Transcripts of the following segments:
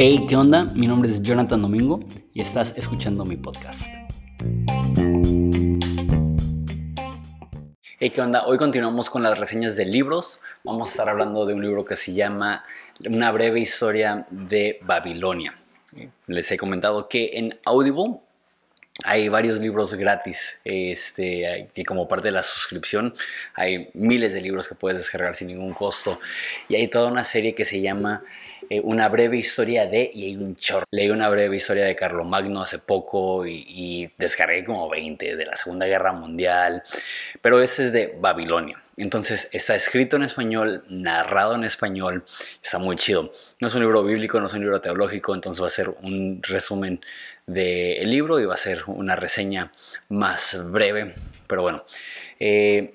Hey, ¿qué onda? Mi nombre es Jonathan Domingo y estás escuchando mi podcast. Hey, ¿qué onda? Hoy continuamos con las reseñas de libros. Vamos a estar hablando de un libro que se llama Una breve historia de Babilonia. Les he comentado que en Audible hay varios libros gratis, este, que como parte de la suscripción hay miles de libros que puedes descargar sin ningún costo. Y hay toda una serie que se llama eh, Una breve historia de, y hay un chorro. Leí una breve historia de Carlomagno hace poco y, y descargué como 20 de la Segunda Guerra Mundial, pero ese es de Babilonia. Entonces está escrito en español, narrado en español, está muy chido. No es un libro bíblico, no es un libro teológico, entonces va a ser un resumen del libro y va a ser una reseña más breve. Pero bueno, eh,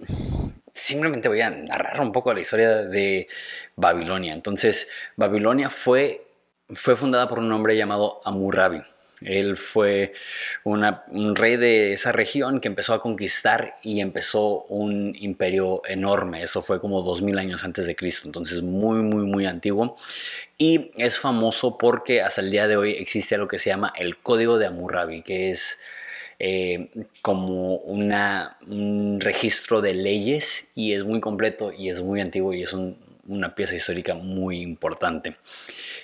simplemente voy a narrar un poco la historia de Babilonia. Entonces, Babilonia fue, fue fundada por un hombre llamado Amurabi. Él fue un rey de esa región que empezó a conquistar y empezó un imperio enorme. Eso fue como 2000 años antes de Cristo, entonces muy, muy, muy antiguo. Y es famoso porque hasta el día de hoy existe lo que se llama el Código de Hammurabi, que es eh, como una, un registro de leyes y es muy completo y es muy antiguo y es una pieza histórica muy importante.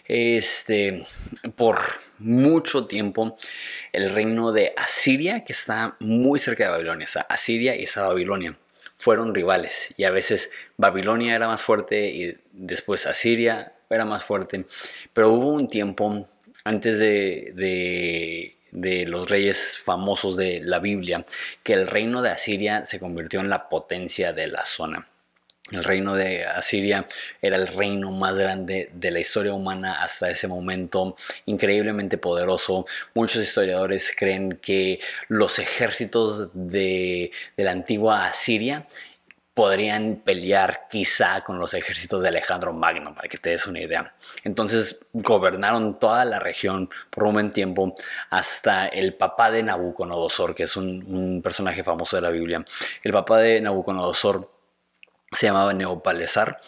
Este, por mucho tiempo el reino de Asiria, que está muy cerca de Babilonia, Asiria y está Babilonia, fueron rivales y a veces Babilonia era más fuerte y después Asiria era más fuerte, pero hubo un tiempo antes de, de los reyes famosos de la Biblia que el reino de Asiria se convirtió en la potencia de la zona. El reino de Asiria era el reino más grande de la historia humana hasta ese momento, increíblemente poderoso. Muchos historiadores creen que los ejércitos de, la antigua Asiria podrían pelear quizá con los ejércitos de Alejandro Magno, para que te des una idea. Entonces gobernaron toda la región por un buen tiempo hasta el papá de Nabucodonosor, que es un, un personaje famoso de la Biblia. El papá de Nabucodonosor se llamaba Neopalesar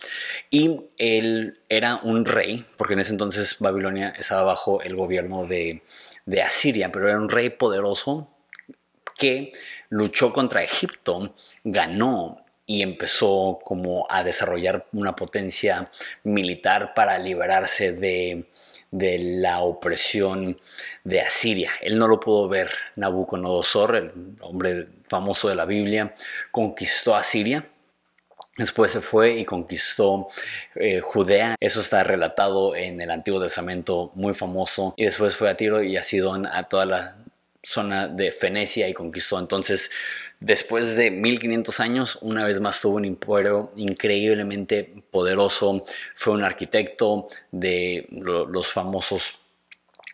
y él era un rey, porque en ese entonces Babilonia estaba bajo el gobierno de, de Asiria, pero era un rey poderoso que luchó contra Egipto, ganó y empezó como a desarrollar una potencia militar para liberarse de, de la opresión de Asiria. Él no lo pudo ver. Nabucodonosor, el hombre famoso de la Biblia, conquistó Asiria Después se fue y conquistó eh, Judea. Eso está relatado en el Antiguo Testamento, muy famoso. Y después fue a Tiro y a Sidón, a toda la zona de Fenecia y conquistó. Entonces, después de 1500 años, una vez más tuvo un imperio increíblemente poderoso. Fue un arquitecto de los famosos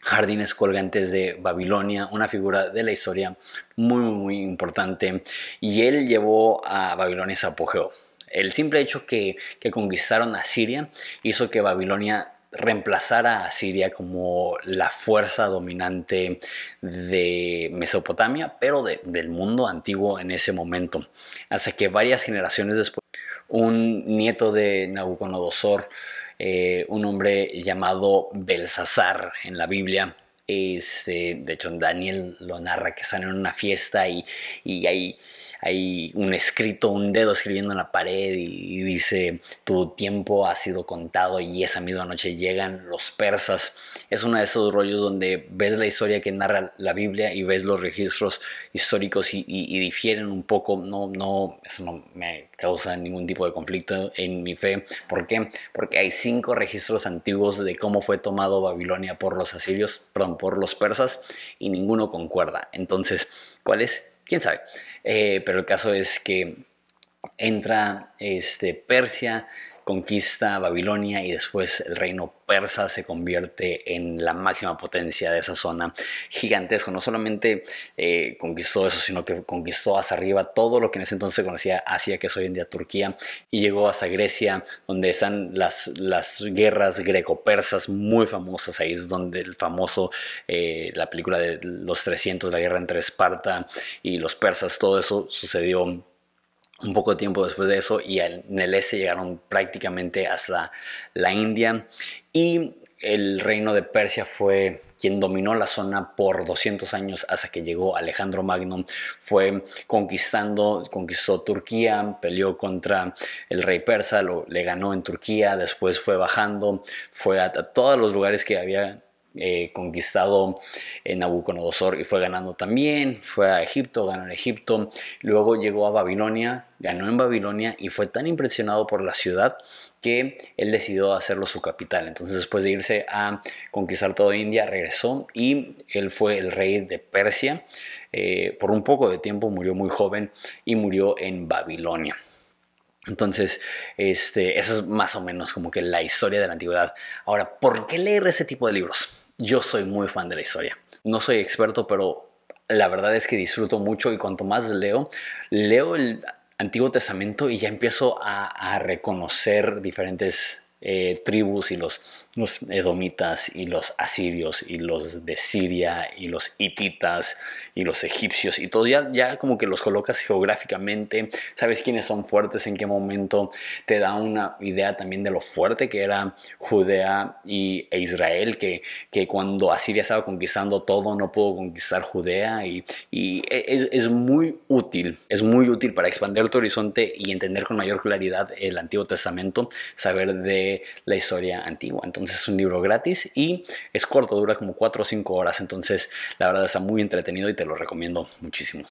jardines colgantes de Babilonia, una figura de la historia muy, muy importante. Y él llevó a Babilonia ese apogeo. El simple hecho que, conquistaron a Siria hizo que Babilonia reemplazara a Siria como la fuerza dominante de Mesopotamia, pero del mundo antiguo en ese momento. Hasta que varias generaciones después, un nieto de Nabucodonosor, eh, un hombre llamado Belsasar en la Biblia, este, de hecho, Daniel lo narra que están en una fiesta y, hay, hay, un escrito, un dedo escribiendo en la pared y, dice, tu tiempo ha sido contado y esa misma noche llegan los persas. Es uno de esos rollos donde ves la historia que narra la Biblia y ves los registros históricos y, difieren un poco. No, no, eso no me causa ningún tipo de conflicto en mi fe. ¿Por qué? Porque hay cinco registros antiguos de cómo fue tomado Babilonia por los asirios, perdón, por los persas y ninguno concuerda. Entonces, ¿cuál es? ¿Quién sabe? Eh, pero el caso es que entra este, Persia, conquista Babilonia y después el reino persa se convierte en la máxima potencia de esa zona gigantesco. No solamente eh, conquistó eso, sino que conquistó hasta arriba todo lo que en ese entonces conocía Asia, que es hoy en día Turquía, y llegó hasta Grecia, donde están las, las guerras greco-persas muy famosas. Ahí es donde el famoso, eh, la película de los 300, la guerra entre Esparta y los persas, todo eso sucedió un poco de tiempo después de eso y en el este llegaron prácticamente hasta la India. Y el reino de Persia fue quien dominó la zona por 200 años hasta que llegó Alejandro Magno, fue conquistando, conquistó Turquía, peleó contra el rey persa, lo, le ganó en Turquía, después fue bajando, fue a todos los lugares que había eh, conquistado en Nabucodonosor y fue ganando también, fue a Egipto, ganó en Egipto, luego llegó a Babilonia, ganó en Babilonia y fue tan impresionado por la ciudad que él decidió hacerlo su capital. Entonces después de irse a conquistar toda India, regresó y él fue el rey de Persia. Eh, por un poco de tiempo murió muy joven y murió en Babilonia. Entonces, este, esa es más o menos como que la historia de la antigüedad. Ahora, ¿por qué leer ese tipo de libros? Yo soy muy fan de la historia. No soy experto, pero la verdad es que disfruto mucho y cuanto más leo, leo el Antiguo Testamento y ya empiezo a, reconocer diferentes eh, tribus y los, edomitas y los asirios y los de Siria y los hititas y los egipcios y todo. Ya, ya como que los colocas geográficamente, sabes quiénes son fuertes, en qué momento, te da una idea también de lo fuerte que era Judea y, e Israel, que, que cuando Asiria estaba conquistando todo no pudo conquistar Judea y, y es, es muy útil, es muy útil para expandir tu horizonte y entender con mayor claridad el Antiguo Testamento, saber la historia antigua. Entonces es un libro gratis y es corto, dura como 4 o 5 horas. Entonces la verdad está muy entretenido y te lo recomiendo muchísimo.